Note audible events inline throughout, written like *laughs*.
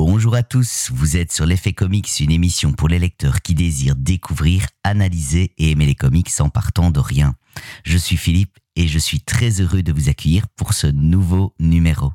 Bonjour à tous, vous êtes sur l'effet comics, une émission pour les lecteurs qui désirent découvrir, analyser et aimer les comics en partant de rien. Je suis Philippe et je suis très heureux de vous accueillir pour ce nouveau numéro.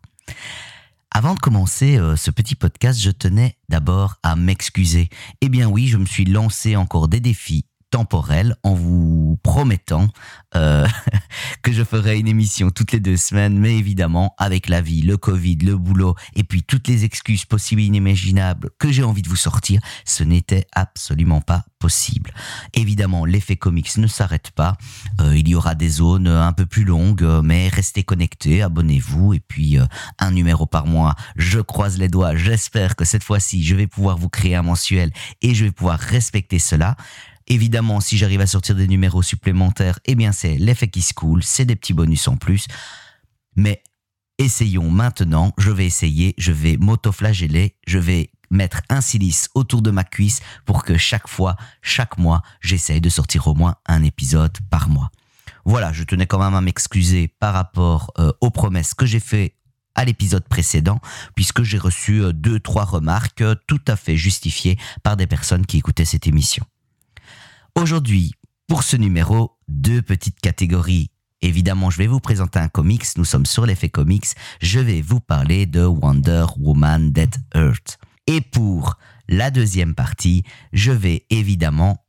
Avant de commencer euh, ce petit podcast, je tenais d'abord à m'excuser. Eh bien oui, je me suis lancé encore des défis temporel en vous promettant euh, *laughs* que je ferai une émission toutes les deux semaines, mais évidemment avec la vie, le Covid, le boulot et puis toutes les excuses possibles et inimaginables que j'ai envie de vous sortir, ce n'était absolument pas possible. Évidemment, l'effet comics ne s'arrête pas. Euh, il y aura des zones un peu plus longues, mais restez connectés, abonnez-vous et puis euh, un numéro par mois. Je croise les doigts. J'espère que cette fois-ci, je vais pouvoir vous créer un mensuel et je vais pouvoir respecter cela. Évidemment, si j'arrive à sortir des numéros supplémentaires, eh bien c'est l'effet qui se coule, c'est des petits bonus en plus. Mais essayons maintenant, je vais essayer, je vais m'autoflageller, je vais mettre un silice autour de ma cuisse pour que chaque fois, chaque mois, j'essaye de sortir au moins un épisode par mois. Voilà, je tenais quand même à m'excuser par rapport euh, aux promesses que j'ai fait à l'épisode précédent, puisque j'ai reçu euh, deux, trois remarques euh, tout à fait justifiées par des personnes qui écoutaient cette émission. Aujourd'hui, pour ce numéro, deux petites catégories. Évidemment, je vais vous présenter un comics, nous sommes sur l'effet comics, je vais vous parler de Wonder Woman Dead Earth. Et pour la deuxième partie, je vais évidemment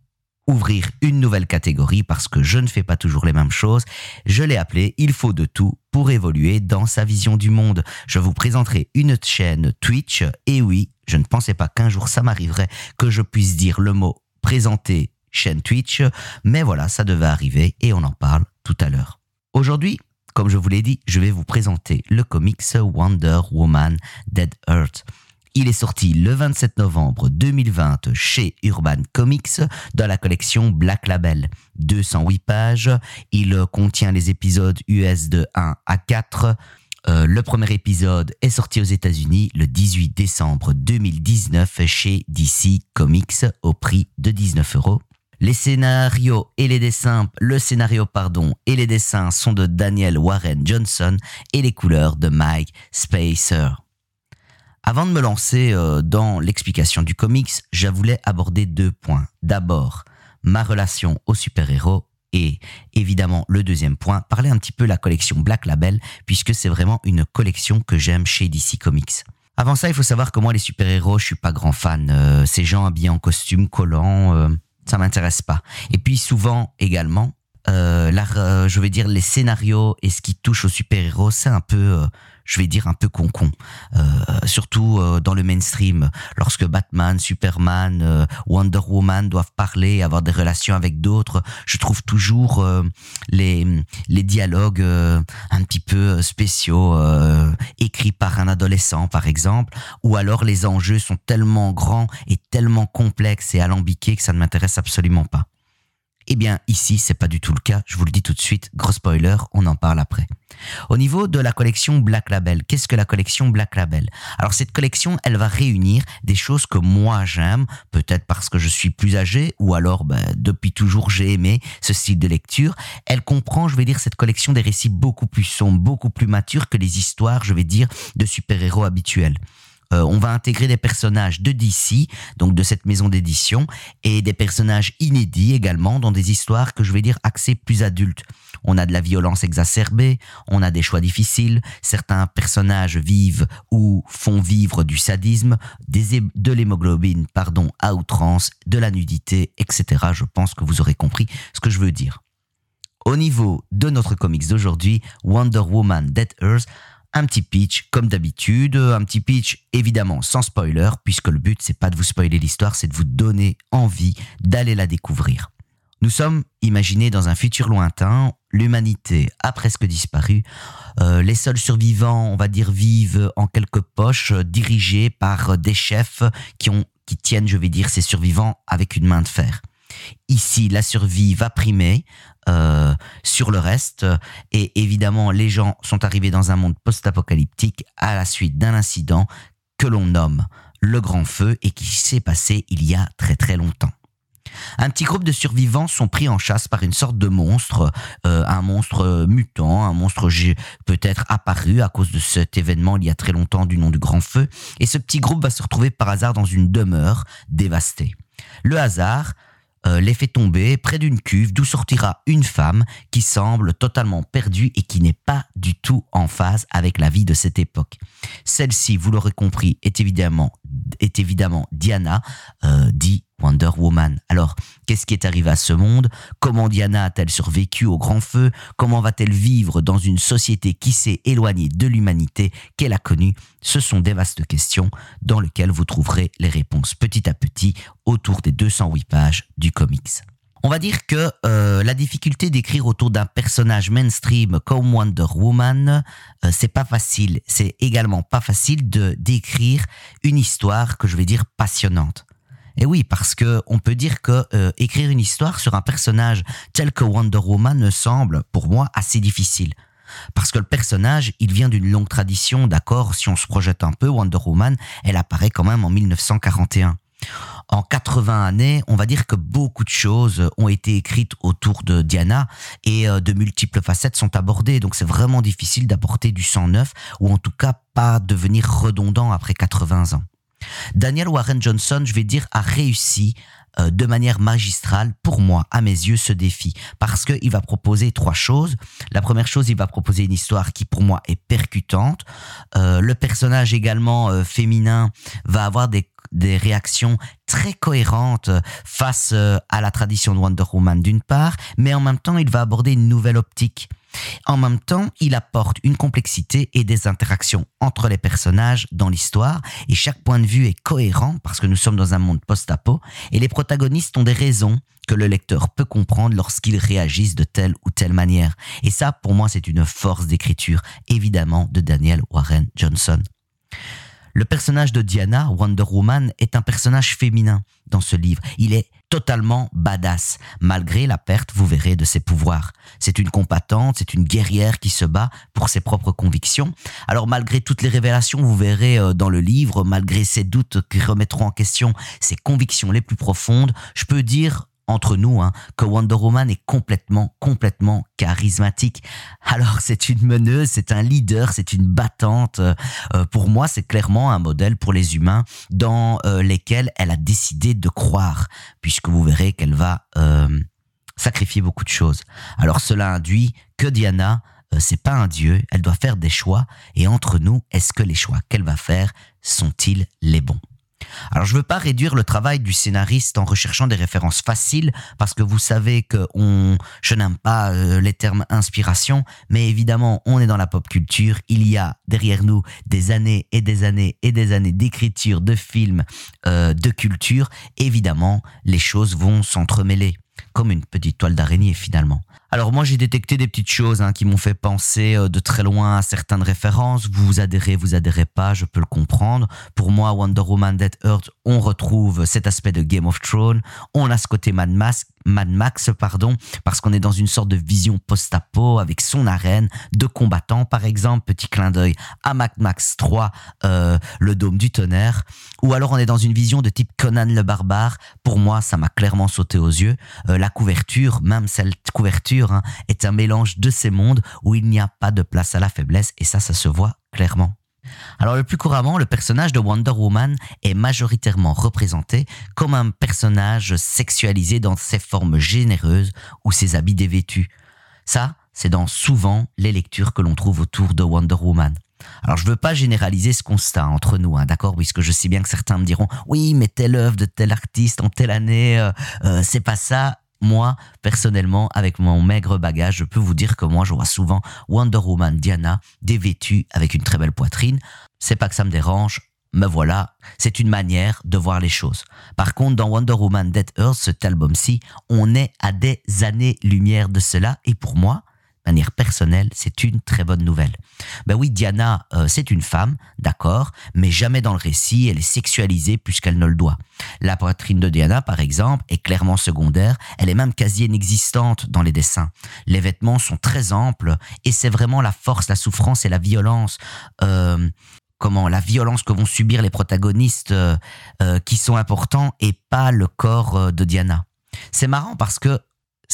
ouvrir une nouvelle catégorie parce que je ne fais pas toujours les mêmes choses. Je l'ai appelé Il faut de tout pour évoluer dans sa vision du monde. Je vous présenterai une chaîne Twitch et oui, je ne pensais pas qu'un jour ça m'arriverait que je puisse dire le mot présenter chaîne Twitch. Mais voilà, ça devait arriver et on en parle tout à l'heure. Aujourd'hui, comme je vous l'ai dit, je vais vous présenter le comics Wonder Woman Dead Earth. Il est sorti le 27 novembre 2020 chez Urban Comics dans la collection Black Label. 208 pages. Il contient les épisodes US de 1 à 4. Euh, le premier épisode est sorti aux États-Unis le 18 décembre 2019 chez DC Comics au prix de 19 euros. Les scénarios et les dessins, le scénario sont de Daniel Warren Johnson et les couleurs de Mike Spacer. Avant de me lancer euh, dans l'explication du comics, je voulais aborder deux points. D'abord, ma relation aux super-héros et évidemment le deuxième point, parler un petit peu de la collection Black Label puisque c'est vraiment une collection que j'aime chez DC Comics. Avant ça, il faut savoir que moi les super-héros, je suis pas grand fan. Euh, ces gens habillés en costume, collants, euh, ça m'intéresse pas. Et puis souvent également, euh, euh, je vais dire les scénarios et ce qui touche aux super-héros, c'est un peu, euh, je vais dire un peu concon. Euh, surtout dans le mainstream, lorsque Batman, Superman, Wonder Woman doivent parler, avoir des relations avec d'autres, je trouve toujours les les dialogues un petit peu spéciaux, écrits par un adolescent par exemple, ou alors les enjeux sont tellement grands et tellement complexes et alambiqués que ça ne m'intéresse absolument pas. Eh bien, ici, c'est pas du tout le cas. Je vous le dis tout de suite. Gros spoiler, on en parle après. Au niveau de la collection Black Label, qu'est-ce que la collection Black Label? Alors, cette collection, elle va réunir des choses que moi j'aime, peut-être parce que je suis plus âgé, ou alors, ben, depuis toujours, j'ai aimé ce style de lecture. Elle comprend, je vais dire, cette collection des récits beaucoup plus sombres, beaucoup plus matures que les histoires, je vais dire, de super-héros habituels. Euh, on va intégrer des personnages de DC, donc de cette maison d'édition, et des personnages inédits également dans des histoires que je vais dire axées plus adultes. On a de la violence exacerbée, on a des choix difficiles, certains personnages vivent ou font vivre du sadisme, de l'hémoglobine, pardon, à outrance, de la nudité, etc. Je pense que vous aurez compris ce que je veux dire. Au niveau de notre comics d'aujourd'hui, Wonder Woman Dead Earth, un petit pitch comme d'habitude, un petit pitch évidemment sans spoiler puisque le but c'est pas de vous spoiler l'histoire, c'est de vous donner envie d'aller la découvrir. Nous sommes imaginés dans un futur lointain, l'humanité a presque disparu, euh, les seuls survivants, on va dire, vivent en quelques poches, dirigés par des chefs qui ont qui tiennent, je vais dire, ces survivants avec une main de fer. Ici, la survie va primer euh, sur le reste. Et évidemment, les gens sont arrivés dans un monde post-apocalyptique à la suite d'un incident que l'on nomme le grand feu et qui s'est passé il y a très très longtemps. Un petit groupe de survivants sont pris en chasse par une sorte de monstre, euh, un monstre mutant, un monstre peut-être apparu à cause de cet événement il y a très longtemps du nom du Grand Feu, et ce petit groupe va se retrouver par hasard dans une demeure dévastée. Le hasard euh, les fait tomber près d'une cuve d'où sortira une femme qui semble totalement perdue et qui n'est pas du tout en phase avec la vie de cette époque. Celle-ci, vous l'aurez compris, est évidemment, est évidemment Diana, euh, dit Wonder Woman. Alors, qu'est-ce qui est arrivé à ce monde? Comment Diana a-t-elle survécu au grand feu? Comment va-t-elle vivre dans une société qui s'est éloignée de l'humanité qu'elle a connue? Ce sont des vastes questions dans lesquelles vous trouverez les réponses petit à petit autour des 208 pages du comics. On va dire que euh, la difficulté d'écrire autour d'un personnage mainstream comme Wonder Woman, euh, c'est pas facile. C'est également pas facile de d'écrire une histoire que je vais dire passionnante. Et oui, parce que on peut dire que euh, écrire une histoire sur un personnage tel que Wonder Woman me semble, pour moi, assez difficile. Parce que le personnage, il vient d'une longue tradition, d'accord, si on se projette un peu, Wonder Woman, elle apparaît quand même en 1941. En 80 années, on va dire que beaucoup de choses ont été écrites autour de Diana et euh, de multiples facettes sont abordées. Donc c'est vraiment difficile d'apporter du sang neuf ou en tout cas pas devenir redondant après 80 ans. Daniel Warren Johnson, je vais dire, a réussi euh, de manière magistrale, pour moi, à mes yeux, ce défi. Parce qu'il va proposer trois choses. La première chose, il va proposer une histoire qui, pour moi, est percutante. Euh, le personnage également euh, féminin va avoir des, des réactions très cohérentes face à la tradition de Wonder Woman d'une part, mais en même temps, il va aborder une nouvelle optique. En même temps, il apporte une complexité et des interactions entre les personnages dans l'histoire et chaque point de vue est cohérent parce que nous sommes dans un monde post-apo et les protagonistes ont des raisons que le lecteur peut comprendre lorsqu'ils réagissent de telle ou telle manière. Et ça, pour moi, c'est une force d'écriture, évidemment, de Daniel Warren Johnson. Le personnage de Diana, Wonder Woman, est un personnage féminin dans ce livre. Il est totalement badass, malgré la perte, vous verrez, de ses pouvoirs. C'est une combattante, c'est une guerrière qui se bat pour ses propres convictions. Alors malgré toutes les révélations, vous verrez euh, dans le livre, malgré ses doutes qui remettront en question ses convictions les plus profondes, je peux dire entre nous hein, que Wonder Woman est complètement, complètement charismatique. Alors c'est une meneuse, c'est un leader, c'est une battante. Euh, pour moi, c'est clairement un modèle pour les humains dans euh, lesquels elle a décidé de croire, puisque vous verrez qu'elle va euh, sacrifier beaucoup de choses. Alors cela induit que Diana, c'est pas un dieu, elle doit faire des choix. Et entre nous, est-ce que les choix qu'elle va faire sont-ils les bons? Alors je veux pas réduire le travail du scénariste en recherchant des références faciles parce que vous savez que on, je n'aime pas euh, les termes inspiration, mais évidemment on est dans la pop culture, il y a derrière nous des années et des années et des années d'écriture, de films, euh, de culture. Évidemment les choses vont s'entremêler comme une petite toile d'araignée finalement. Alors moi j'ai détecté des petites choses hein, qui m'ont fait penser euh, de très loin à certaines références. Vous adhérez, vous adhérez pas, je peux le comprendre. Pour moi, Wonder Woman Dead Earth, on retrouve cet aspect de Game of Thrones. On a ce côté Mad Max, Mad Max pardon, parce qu'on est dans une sorte de vision post-apo avec son arène de combattants, par exemple. Petit clin d'œil à Mad Max 3, euh, le dôme du tonnerre. Ou alors on est dans une vision de type Conan le barbare. Pour moi, ça m'a clairement sauté aux yeux. Euh, la couverture, même cette couverture Hein, est un mélange de ces mondes où il n'y a pas de place à la faiblesse et ça, ça se voit clairement. Alors le plus couramment, le personnage de Wonder Woman est majoritairement représenté comme un personnage sexualisé dans ses formes généreuses ou ses habits dévêtus. Ça, c'est dans souvent les lectures que l'on trouve autour de Wonder Woman. Alors je veux pas généraliser ce constat entre nous, hein, d'accord, puisque je sais bien que certains me diront oui, mais telle œuvre de tel artiste en telle année, euh, euh, c'est pas ça moi, personnellement, avec mon maigre bagage, je peux vous dire que moi, je vois souvent Wonder Woman Diana dévêtue avec une très belle poitrine. C'est pas que ça me dérange, mais voilà, c'est une manière de voir les choses. Par contre, dans Wonder Woman Dead Earth, cet album-ci, on est à des années-lumière de cela, et pour moi, manière personnelle, c'est une très bonne nouvelle. Ben oui, Diana, euh, c'est une femme, d'accord, mais jamais dans le récit, elle est sexualisée puisqu'elle ne le doit. La poitrine de Diana, par exemple, est clairement secondaire, elle est même quasi inexistante dans les dessins. Les vêtements sont très amples et c'est vraiment la force, la souffrance et la violence. Euh, comment la violence que vont subir les protagonistes euh, qui sont importants et pas le corps de Diana. C'est marrant parce que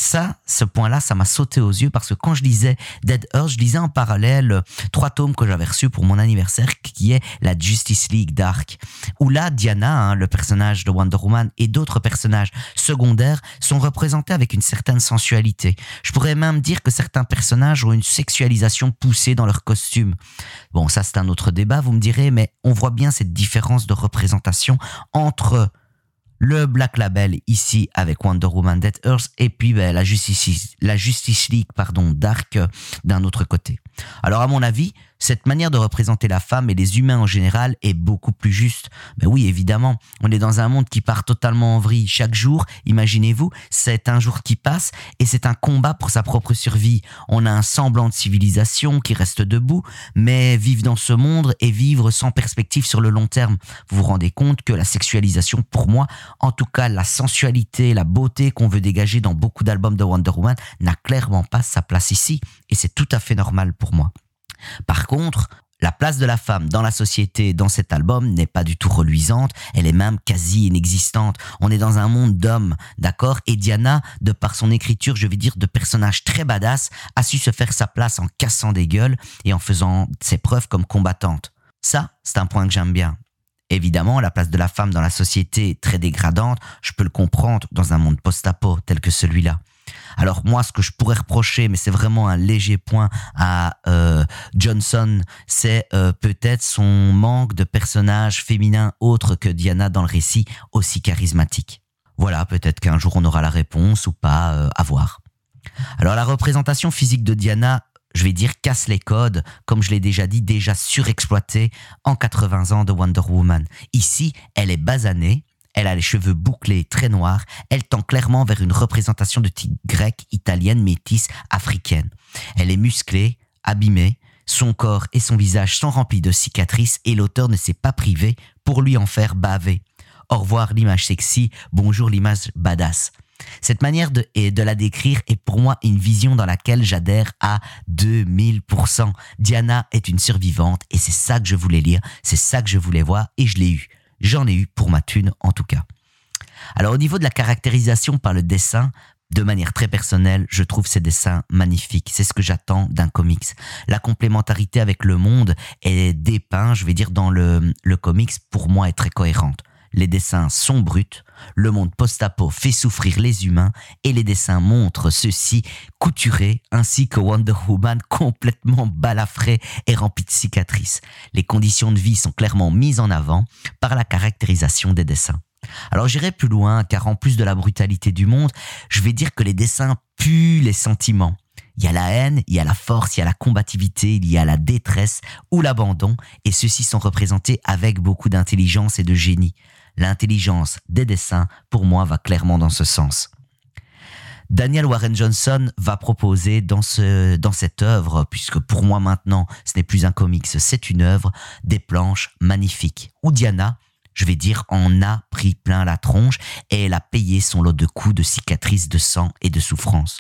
ça, ce point-là, ça m'a sauté aux yeux parce que quand je lisais Dead Earth, je lisais en parallèle euh, trois tomes que j'avais reçus pour mon anniversaire, qui est la Justice League Dark, où là, Diana, hein, le personnage de Wonder Woman, et d'autres personnages secondaires sont représentés avec une certaine sensualité. Je pourrais même dire que certains personnages ont une sexualisation poussée dans leur costume. Bon, ça c'est un autre débat, vous me direz, mais on voit bien cette différence de représentation entre le Black Label ici avec Wonder Woman Dead Earth et puis ben, la, Justice, la Justice League pardon Dark euh, d'un autre côté. Alors à mon avis, cette manière de représenter la femme et les humains en général est beaucoup plus juste. Mais oui, évidemment, on est dans un monde qui part totalement en vrille chaque jour. Imaginez-vous, c'est un jour qui passe et c'est un combat pour sa propre survie. On a un semblant de civilisation qui reste debout, mais vivre dans ce monde et vivre sans perspective sur le long terme. Vous vous rendez compte que la sexualisation, pour moi, en tout cas la sensualité, la beauté qu'on veut dégager dans beaucoup d'albums de Wonder Woman, n'a clairement pas sa place ici. Et c'est tout à fait normal pour moi. Par contre, la place de la femme dans la société, dans cet album, n'est pas du tout reluisante, elle est même quasi inexistante. On est dans un monde d'hommes, d'accord? Et Diana, de par son écriture, je vais dire, de personnage très badass, a su se faire sa place en cassant des gueules et en faisant ses preuves comme combattante. Ça, c'est un point que j'aime bien. Évidemment, la place de la femme dans la société est très dégradante, je peux le comprendre dans un monde post-apo tel que celui-là. Alors moi, ce que je pourrais reprocher, mais c'est vraiment un léger point à euh, Johnson, c'est euh, peut-être son manque de personnages féminins autres que Diana dans le récit, aussi charismatique. Voilà, peut-être qu'un jour on aura la réponse ou pas, euh, à voir. Alors la représentation physique de Diana, je vais dire, casse les codes, comme je l'ai déjà dit, déjà surexploitée en 80 ans de Wonder Woman. Ici, elle est basanée, elle a les cheveux bouclés, très noirs. Elle tend clairement vers une représentation de type grecque, italienne, métisse, africaine. Elle est musclée, abîmée. Son corps et son visage sont remplis de cicatrices et l'auteur ne s'est pas privé pour lui en faire baver. Au revoir l'image sexy, bonjour l'image badass. Cette manière de, de la décrire est pour moi une vision dans laquelle j'adhère à 2000%. Diana est une survivante et c'est ça que je voulais lire, c'est ça que je voulais voir et je l'ai eu. J'en ai eu pour ma thune en tout cas. Alors au niveau de la caractérisation par le dessin, de manière très personnelle, je trouve ces dessins magnifiques. C'est ce que j'attends d'un comics. La complémentarité avec le monde est dépeint, je vais dire, dans le, le comics, pour moi, est très cohérente. Les dessins sont bruts, le monde post-apo fait souffrir les humains et les dessins montrent ceux-ci couturés ainsi que Wonder Woman *laughs* complètement balafré et rempli de cicatrices. Les conditions de vie sont clairement mises en avant par la caractérisation des dessins. Alors j'irai plus loin car en plus de la brutalité du monde, je vais dire que les dessins puent les sentiments. Il y a la haine, il y a la force, il y a la combativité, il y a la détresse ou l'abandon, et ceux-ci sont représentés avec beaucoup d'intelligence et de génie l'intelligence des dessins, pour moi, va clairement dans ce sens. Daniel Warren Johnson va proposer dans, ce, dans cette œuvre, puisque pour moi maintenant ce n'est plus un comics, c'est une œuvre, des planches magnifiques, où Diana, je vais dire, en a pris plein la tronche et elle a payé son lot de coups, de cicatrices, de sang et de souffrance.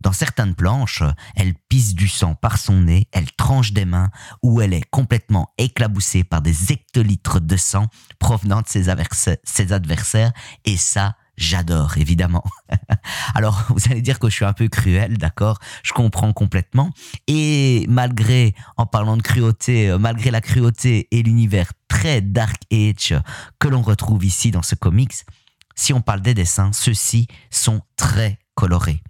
Dans certaines planches, elle pisse du sang par son nez, elle tranche des mains, ou elle est complètement éclaboussée par des hectolitres de sang provenant de ses, adversaires, et ça, j'adore, évidemment. *laughs* Alors, vous allez dire que je suis un peu cruel, d'accord? Je comprends complètement. Et malgré, en parlant de cruauté, euh, malgré la cruauté et l'univers très dark age que l'on retrouve ici dans ce comics, si on parle des dessins, ceux-ci sont très colorés.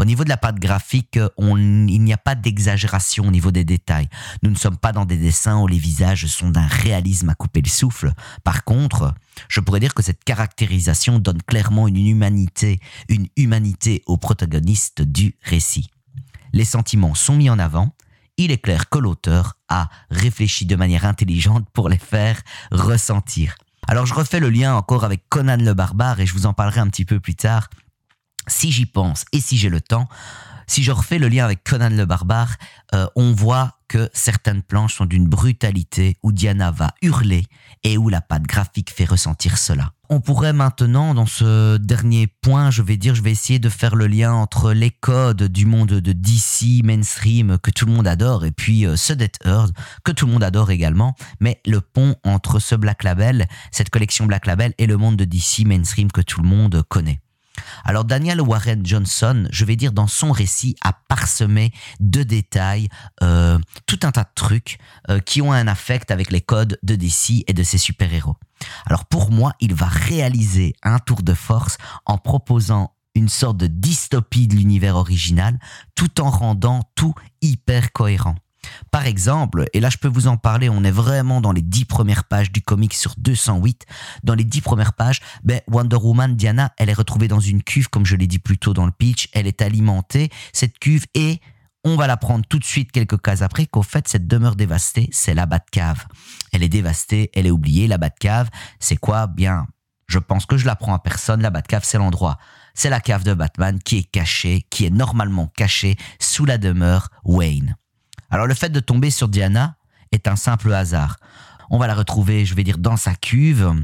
Au niveau de la pâte graphique, il n'y a pas d'exagération au niveau des détails. Nous ne sommes pas dans des dessins où les visages sont d'un réalisme à couper le souffle. Par contre, je pourrais dire que cette caractérisation donne clairement une humanité, une humanité au protagoniste du récit. Les sentiments sont mis en avant. Il est clair que l'auteur a réfléchi de manière intelligente pour les faire ressentir. Alors je refais le lien encore avec Conan le barbare et je vous en parlerai un petit peu plus tard si j'y pense et si j'ai le temps, si je refais le lien avec Conan le barbare, euh, on voit que certaines planches sont d'une brutalité où Diana va hurler et où la patte graphique fait ressentir cela. On pourrait maintenant, dans ce dernier point, je vais dire, je vais essayer de faire le lien entre les codes du monde de DC mainstream que tout le monde adore et puis euh, ce Death Earth que tout le monde adore également, mais le pont entre ce Black Label, cette collection Black Label et le monde de DC mainstream que tout le monde connaît. Alors Daniel Warren Johnson, je vais dire dans son récit, a parsemé de détails euh, tout un tas de trucs euh, qui ont un affect avec les codes de DC et de ses super-héros. Alors pour moi, il va réaliser un tour de force en proposant une sorte de dystopie de l'univers original tout en rendant tout hyper cohérent. Par exemple, et là je peux vous en parler, on est vraiment dans les dix premières pages du comic sur 208. Dans les dix premières pages, ben, Wonder Woman, Diana, elle est retrouvée dans une cuve, comme je l'ai dit plus tôt dans le pitch. Elle est alimentée, cette cuve, et on va la prendre tout de suite quelques cases après qu'au fait, cette demeure dévastée, c'est la Batcave. Elle est dévastée, elle est oubliée. La Batcave, c'est quoi? Bien, je pense que je la prends à personne. La Batcave, c'est l'endroit. C'est la cave de Batman qui est cachée, qui est normalement cachée sous la demeure Wayne. Alors le fait de tomber sur Diana est un simple hasard. On va la retrouver, je vais dire, dans sa cuve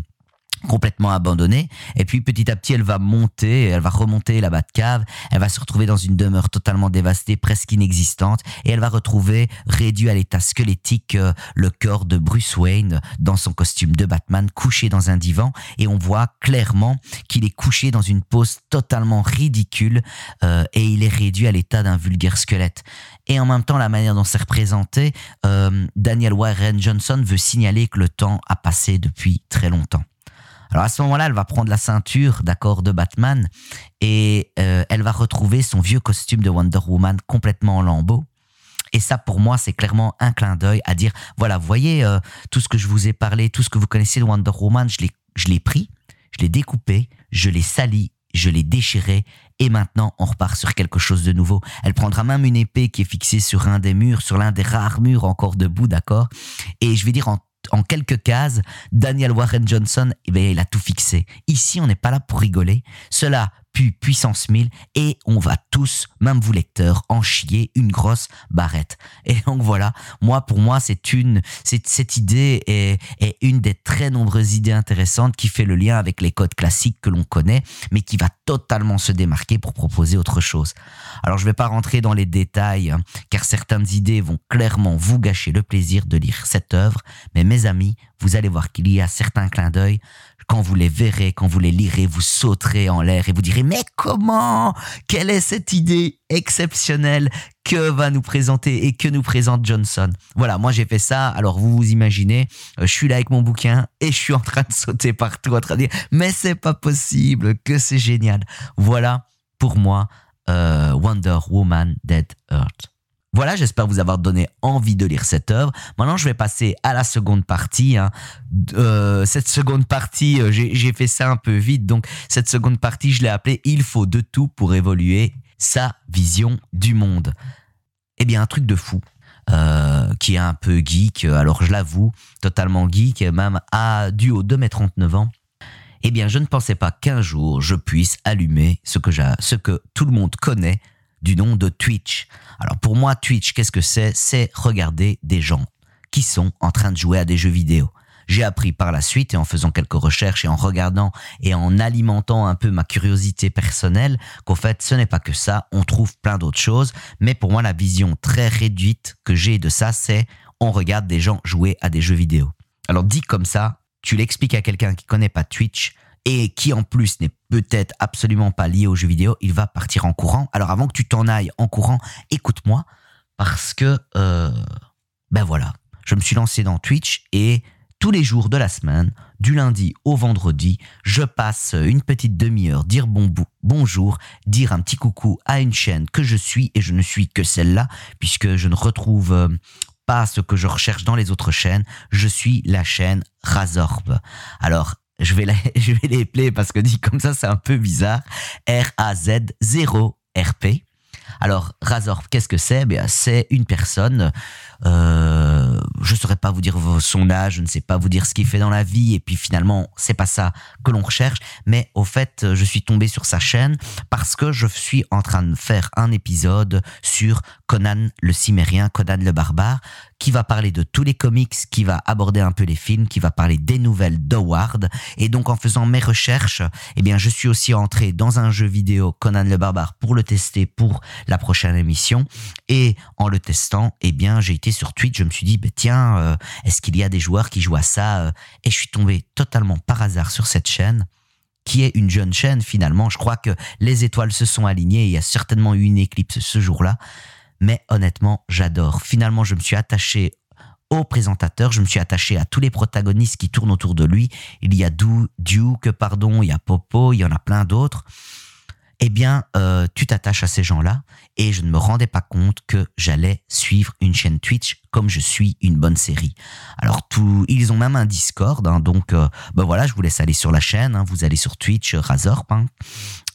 complètement abandonnée. Et puis petit à petit, elle va monter, elle va remonter la cave. Elle va se retrouver dans une demeure totalement dévastée, presque inexistante. Et elle va retrouver, réduit à l'état squelettique, euh, le corps de Bruce Wayne dans son costume de Batman, couché dans un divan. Et on voit clairement qu'il est couché dans une pose totalement ridicule euh, et il est réduit à l'état d'un vulgaire squelette. Et en même temps, la manière dont c'est représenté, euh, Daniel Warren Johnson veut signaler que le temps a passé depuis très longtemps. Alors à ce moment-là, elle va prendre la ceinture, d'accord, de Batman et euh, elle va retrouver son vieux costume de Wonder Woman complètement en lambeaux. Et ça, pour moi, c'est clairement un clin d'œil à dire, voilà, vous voyez, euh, tout ce que je vous ai parlé, tout ce que vous connaissez de Wonder Woman, je l'ai, pris, je l'ai découpé, je l'ai sali, je l'ai déchiré, et maintenant on repart sur quelque chose de nouveau. Elle prendra même une épée qui est fixée sur un des murs, sur l'un des rares murs encore debout, d'accord? Et je vais dire en en quelques cases, Daniel Warren Johnson, eh bien, il a tout fixé. Ici, on n'est pas là pour rigoler. Cela puissance 1000 et on va tous, même vous lecteurs, en chier une grosse barrette. Et donc voilà, moi pour moi c'est une, cette idée est, une des très nombreuses idées intéressantes qui fait le lien avec les codes classiques que l'on connaît, mais qui va totalement se démarquer pour proposer autre chose. Alors je vais pas rentrer dans les détails, hein, car certaines idées vont clairement vous gâcher le plaisir de lire cette œuvre, mais mes amis, vous allez voir qu'il y a certains clins d'œil quand vous les verrez, quand vous les lirez, vous sauterez en l'air et vous direz mais comment? Quelle est cette idée exceptionnelle que va nous présenter et que nous présente Johnson? Voilà, moi j'ai fait ça. Alors vous vous imaginez, euh, je suis là avec mon bouquin et je suis en train de sauter partout, en train de dire mais c'est pas possible, que c'est génial. Voilà pour moi euh, Wonder Woman Dead Earth. Voilà, j'espère vous avoir donné envie de lire cette œuvre. Maintenant, je vais passer à la seconde partie. Hein. Euh, cette seconde partie, euh, j'ai fait ça un peu vite, donc cette seconde partie, je l'ai appelée Il faut de tout pour évoluer sa vision du monde. Eh bien, un truc de fou. Euh, qui est un peu geek, alors je l'avoue, totalement geek, même à du haut de mes 39 ans. Eh bien, je ne pensais pas qu'un jour je puisse allumer ce que, ce que tout le monde connaît du nom de Twitch. Alors pour moi, Twitch, qu'est-ce que c'est? C'est regarder des gens qui sont en train de jouer à des jeux vidéo. J'ai appris par la suite et en faisant quelques recherches et en regardant et en alimentant un peu ma curiosité personnelle qu'au fait ce n'est pas que ça, on trouve plein d'autres choses, mais pour moi la vision très réduite que j'ai de ça c'est on regarde des gens jouer à des jeux vidéo. Alors dit comme ça, tu l'expliques à quelqu'un qui connaît pas Twitch, et qui en plus n'est peut-être absolument pas lié aux jeux vidéo, il va partir en courant. Alors avant que tu t'en ailles en courant, écoute-moi parce que euh, ben voilà, je me suis lancé dans Twitch et tous les jours de la semaine, du lundi au vendredi, je passe une petite demi-heure dire bon bonjour, dire un petit coucou à une chaîne que je suis et je ne suis que celle-là puisque je ne retrouve euh, pas ce que je recherche dans les autres chaînes, je suis la chaîne Razorb. Alors *laughs* je vais, les appeler parce que dit comme ça, c'est un peu bizarre. R-A-Z-0-R-P. Alors, Razor, qu'est-ce que c'est? Ben, C'est une personne, euh, je saurais pas vous dire son âge, je ne sais pas vous dire ce qu'il fait dans la vie, et puis finalement, c'est pas ça que l'on recherche, mais au fait, je suis tombé sur sa chaîne parce que je suis en train de faire un épisode sur Conan le Cimérien, Conan le Barbare, qui va parler de tous les comics, qui va aborder un peu les films, qui va parler des nouvelles d'Howard. Et donc en faisant mes recherches, eh bien je suis aussi entré dans un jeu vidéo Conan le Barbare pour le tester pour la prochaine émission. Et en le testant, eh bien j'ai été sur Twitch, je me suis dit, bah, tiens, euh, est-ce qu'il y a des joueurs qui jouent à ça Et je suis tombé totalement par hasard sur cette chaîne. qui est une jeune chaîne finalement. Je crois que les étoiles se sont alignées. Il y a certainement eu une éclipse ce jour-là. Mais honnêtement, j'adore. Finalement, je me suis attaché au présentateur, je me suis attaché à tous les protagonistes qui tournent autour de lui. Il y a Duke, pardon, il y a Popo, il y en a plein d'autres eh bien, euh, tu t'attaches à ces gens-là. Et je ne me rendais pas compte que j'allais suivre une chaîne Twitch comme je suis une bonne série. Alors, tout, ils ont même un Discord, hein, donc euh, ben voilà, je vous laisse aller sur la chaîne. Hein, vous allez sur Twitch, euh, Razorp. Hein,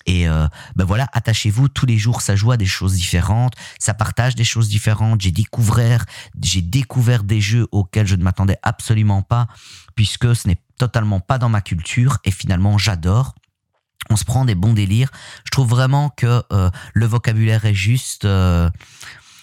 et euh, ben voilà, attachez-vous tous les jours, ça joue à des choses différentes, ça partage des choses différentes. J'ai découvert, j'ai découvert des jeux auxquels je ne m'attendais absolument pas, puisque ce n'est totalement pas dans ma culture. Et finalement, j'adore on se prend des bons délires. Je trouve vraiment que euh, le vocabulaire est juste. Euh,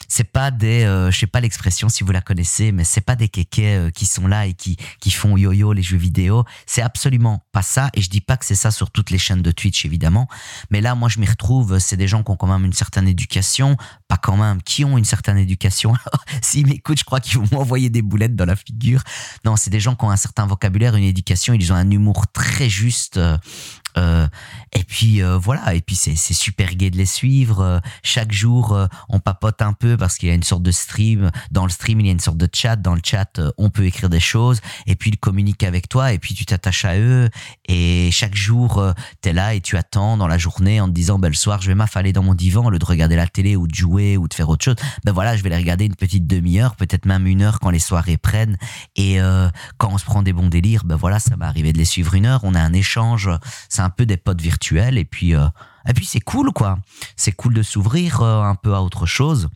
c'est pas des, euh, je sais pas l'expression si vous la connaissez, mais c'est pas des kékés euh, qui sont là et qui qui font yo-yo les jeux vidéo. C'est absolument pas ça. Et je dis pas que c'est ça sur toutes les chaînes de Twitch évidemment, mais là moi je m'y retrouve. C'est des gens qui ont quand même une certaine éducation, pas quand même, qui ont une certaine éducation. *laughs* S'ils m'écoutent, je crois qu'ils vont m'envoyer des boulettes dans la figure. Non, c'est des gens qui ont un certain vocabulaire, une éducation. Ils ont un humour très juste. Euh, et puis voilà, et puis c'est super gai de les suivre. chaque jour, on papote un peu parce qu'il y a une sorte de stream. Dans le stream, il y a une sorte de chat. Dans le chat, euh, on peut écrire des choses et puis ils communiquent avec toi et puis tu t'attaches à eux. Et chaque jour, euh, tu es là et tu attends dans la journée en te disant, ben, le soir, je vais m'affaler dans mon divan au lieu de regarder la télé ou de jouer ou de faire autre chose. Ben voilà, je vais les regarder une petite demi-heure, peut-être même une heure quand les soirées prennent. Et euh, quand on se prend des bons délires, ben voilà, ça m'est arrivé de les suivre une heure. On a un échange. C'est un peu des potes virtuels et puis... et puis c'est cool quoi. C'est cool de s'ouvrir un peu à autre chose.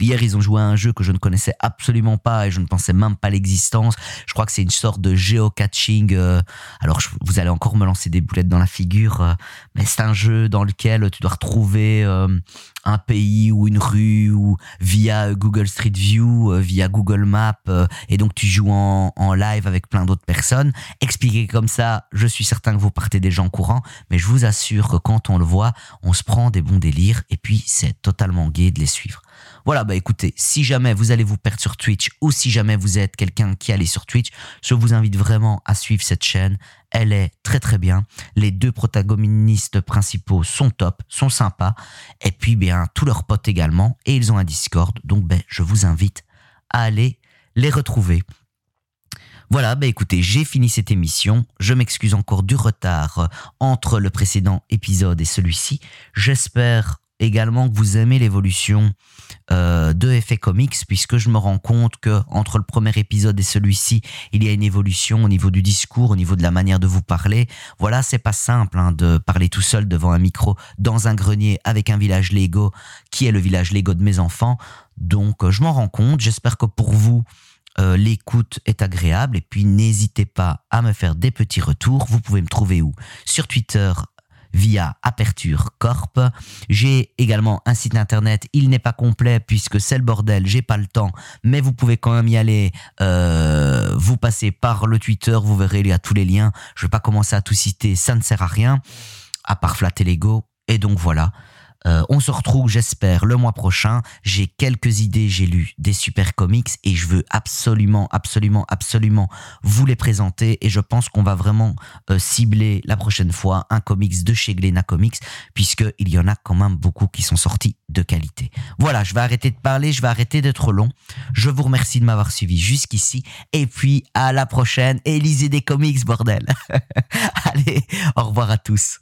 Hier, ils ont joué à un jeu que je ne connaissais absolument pas et je ne pensais même pas l'existence. Je crois que c'est une sorte de géocaching. Euh, alors, vous allez encore me lancer des boulettes dans la figure, euh, mais c'est un jeu dans lequel tu dois retrouver euh, un pays ou une rue ou via Google Street View, via Google Maps, et donc tu joues en, live avec plein d'autres personnes. Expliqué comme ça, je suis certain que vous partez des gens courants, mais je vous assure que quand on le voit, on se prend des bons délires et puis c'est totalement gai de les suivre. Voilà, bah écoutez, si jamais vous allez vous perdre sur Twitch ou si jamais vous êtes quelqu'un qui allait sur Twitch, je vous invite vraiment à suivre cette chaîne. Elle est très très bien. Les deux protagonistes principaux sont top, sont sympas. Et puis, bien, tous leurs potes également. Et ils ont un Discord. Donc, ben, je vous invite à aller les retrouver. Voilà, bah écoutez, j'ai fini cette émission. Je m'excuse encore du retard entre le précédent épisode et celui-ci. J'espère également que vous aimez l'évolution euh, de Effet Comics, puisque je me rends compte que entre le premier épisode et celui-ci, il y a une évolution au niveau du discours, au niveau de la manière de vous parler. Voilà, c'est pas simple hein, de parler tout seul devant un micro dans un grenier avec un village Lego qui est le village Lego de mes enfants. Donc, euh, je m'en rends compte. J'espère que pour vous, euh, l'écoute est agréable et puis n'hésitez pas à me faire des petits retours. Vous pouvez me trouver où? Sur Twitter via Aperture Corp. J'ai également un site internet. Il n'est pas complet puisque c'est le bordel. J'ai pas le temps, mais vous pouvez quand même y aller. Euh, vous passez par le Twitter, vous verrez il y a tous les liens. Je vais pas commencer à tout citer, ça ne sert à rien à part flatter l'ego. Et donc voilà. Euh, on se retrouve, j'espère, le mois prochain. J'ai quelques idées, j'ai lu des super comics et je veux absolument, absolument, absolument vous les présenter. Et je pense qu'on va vraiment euh, cibler la prochaine fois un comics de chez Glena Comics, puisqu'il y en a quand même beaucoup qui sont sortis de qualité. Voilà, je vais arrêter de parler, je vais arrêter d'être long. Je vous remercie de m'avoir suivi jusqu'ici. Et puis à la prochaine. Et lisez des comics, bordel. *laughs* Allez, au revoir à tous.